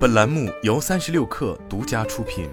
本栏目由三十六氪独家出品。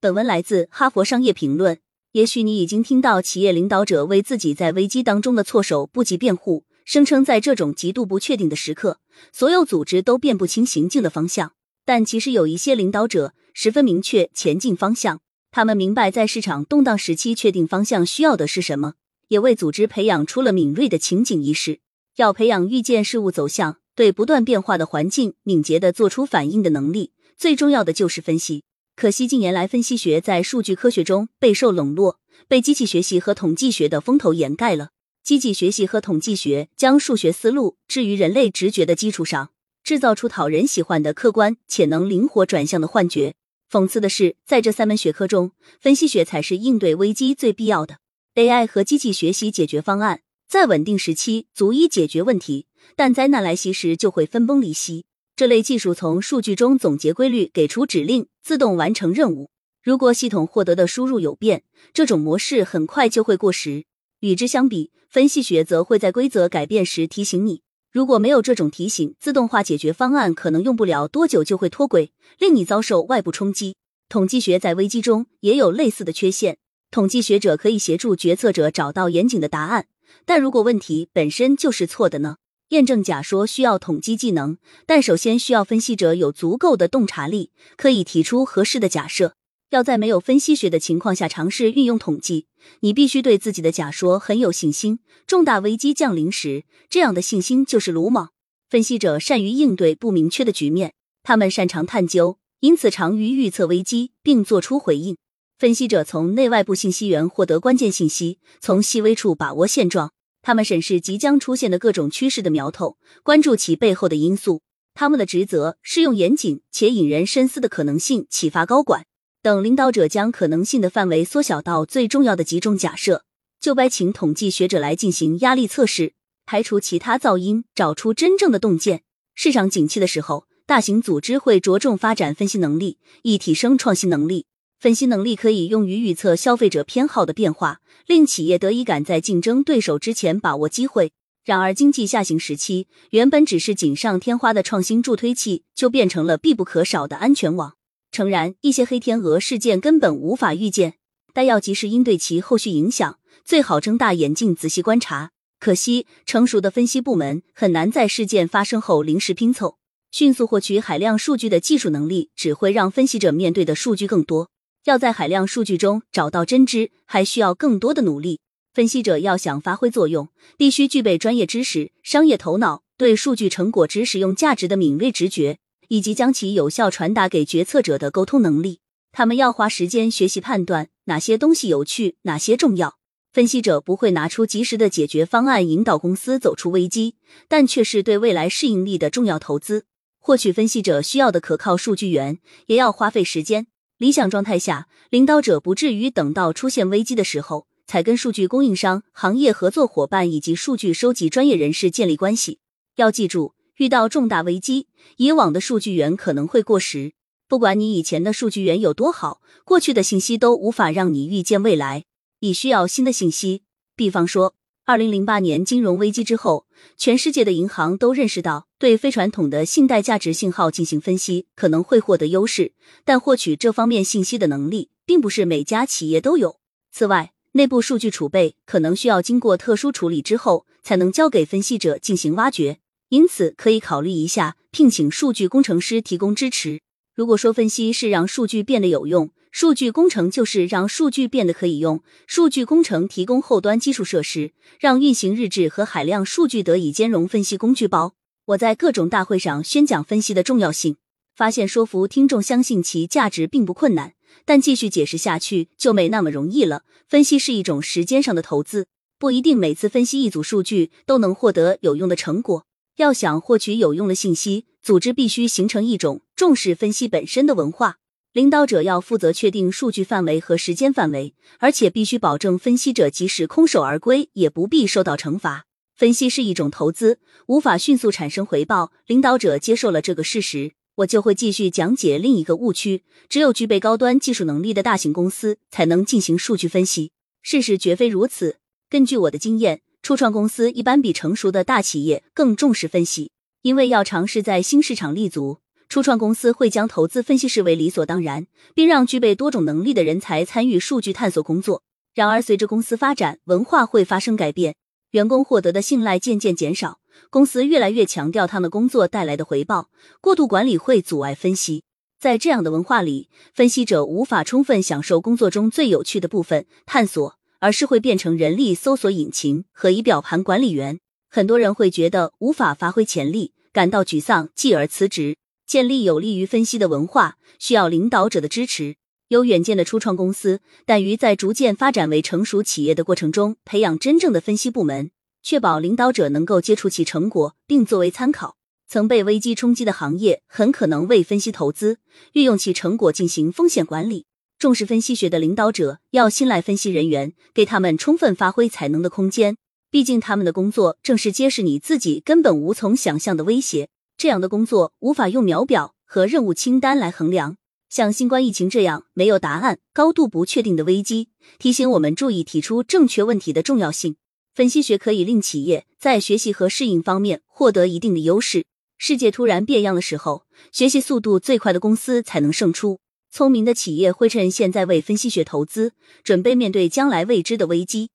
本文来自《哈佛商业评论》。也许你已经听到企业领导者为自己在危机当中的措手不及辩护，声称在这种极度不确定的时刻，所有组织都辨不清行进的方向。但其实有一些领导者十分明确前进方向，他们明白在市场动荡时期确定方向需要的是什么，也为组织培养出了敏锐的情景意识。要培养预见事物走向、对不断变化的环境敏捷的做出反应的能力，最重要的就是分析。可惜近年来，分析学在数据科学中备受冷落，被机器学习和统计学的风头掩盖了。机器学习和统计学将数学思路置于人类直觉的基础上，制造出讨人喜欢的客观且能灵活转向的幻觉。讽刺的是，在这三门学科中，分析学才是应对危机最必要的。AI 和机器学习解决方案。在稳定时期足以解决问题，但灾难来袭时就会分崩离析。这类技术从数据中总结规律，给出指令，自动完成任务。如果系统获得的输入有变，这种模式很快就会过时。与之相比，分析学则会在规则改变时提醒你。如果没有这种提醒，自动化解决方案可能用不了多久就会脱轨，令你遭受外部冲击。统计学在危机中也有类似的缺陷。统计学者可以协助决策者找到严谨的答案。但如果问题本身就是错的呢？验证假说需要统计技能，但首先需要分析者有足够的洞察力，可以提出合适的假设。要在没有分析学的情况下尝试运用统计，你必须对自己的假说很有信心。重大危机降临时，这样的信心就是鲁莽。分析者善于应对不明确的局面，他们擅长探究，因此长于预测危机并做出回应。分析者从内外部信息源获得关键信息，从细微处把握现状。他们审视即将出现的各种趋势的苗头，关注其背后的因素。他们的职责是用严谨且引人深思的可能性启发高管等领导者，将可能性的范围缩小到最重要的几种假设。就该请统计学者来进行压力测试，排除其他噪音，找出真正的洞见。市场景气的时候，大型组织会着重发展分析能力，以提升创新能力。分析能力可以用于预测消费者偏好的变化，令企业得以赶在竞争对手之前把握机会。然而，经济下行时期，原本只是锦上添花的创新助推器，就变成了必不可少的安全网。诚然，一些黑天鹅事件根本无法预见，但要及时应对其后续影响，最好睁大眼睛仔细观察。可惜，成熟的分析部门很难在事件发生后临时拼凑，迅速获取海量数据的技术能力，只会让分析者面对的数据更多。要在海量数据中找到真知，还需要更多的努力。分析者要想发挥作用，必须具备专业知识、商业头脑、对数据成果值使用价值的敏锐直觉，以及将其有效传达给决策者的沟通能力。他们要花时间学习判断哪些东西有趣，哪些重要。分析者不会拿出及时的解决方案引导公司走出危机，但却是对未来适应力的重要投资。获取分析者需要的可靠数据源，也要花费时间。理想状态下，领导者不至于等到出现危机的时候才跟数据供应商、行业合作伙伴以及数据收集专业人士建立关系。要记住，遇到重大危机，以往的数据源可能会过时。不管你以前的数据源有多好，过去的信息都无法让你预见未来。你需要新的信息，比方说。二零零八年金融危机之后，全世界的银行都认识到，对非传统的信贷价值信号进行分析可能会获得优势，但获取这方面信息的能力并不是每家企业都有。此外，内部数据储备可能需要经过特殊处理之后才能交给分析者进行挖掘，因此可以考虑一下聘请数据工程师提供支持。如果说分析是让数据变得有用，数据工程就是让数据变得可以用，数据工程提供后端基础设施，让运行日志和海量数据得以兼容分析工具包。我在各种大会上宣讲分析的重要性，发现说服听众相信其价值并不困难，但继续解释下去就没那么容易了。分析是一种时间上的投资，不一定每次分析一组数据都能获得有用的成果。要想获取有用的信息，组织必须形成一种重视分析本身的文化。领导者要负责确定数据范围和时间范围，而且必须保证分析者即使空手而归也不必受到惩罚。分析是一种投资，无法迅速产生回报。领导者接受了这个事实，我就会继续讲解另一个误区：只有具备高端技术能力的大型公司才能进行数据分析。事实绝非如此。根据我的经验，初创公司一般比成熟的大企业更重视分析，因为要尝试在新市场立足，初创公司会将投资分析视为理所当然，并让具备多种能力的人才参与数据探索工作。然而，随着公司发展，文化会发生改变，员工获得的信赖渐渐减少，公司越来越强调他们工作带来的回报，过度管理会阻碍分析。在这样的文化里，分析者无法充分享受工作中最有趣的部分——探索。而是会变成人力搜索引擎和仪表盘管理员。很多人会觉得无法发挥潜力，感到沮丧，继而辞职。建立有利于分析的文化，需要领导者的支持。有远见的初创公司，但于在逐渐发展为成熟企业的过程中，培养真正的分析部门，确保领导者能够接触其成果，并作为参考。曾被危机冲击的行业，很可能为分析投资，运用其成果进行风险管理。重视分析学的领导者要信赖分析人员，给他们充分发挥才能的空间。毕竟他们的工作正是揭示你自己根本无从想象的威胁。这样的工作无法用秒表和任务清单来衡量。像新冠疫情这样没有答案、高度不确定的危机，提醒我们注意提出正确问题的重要性。分析学可以令企业在学习和适应方面获得一定的优势。世界突然变样的时候，学习速度最快的公司才能胜出。聪明的企业会趁现在为分析学投资，准备面对将来未知的危机。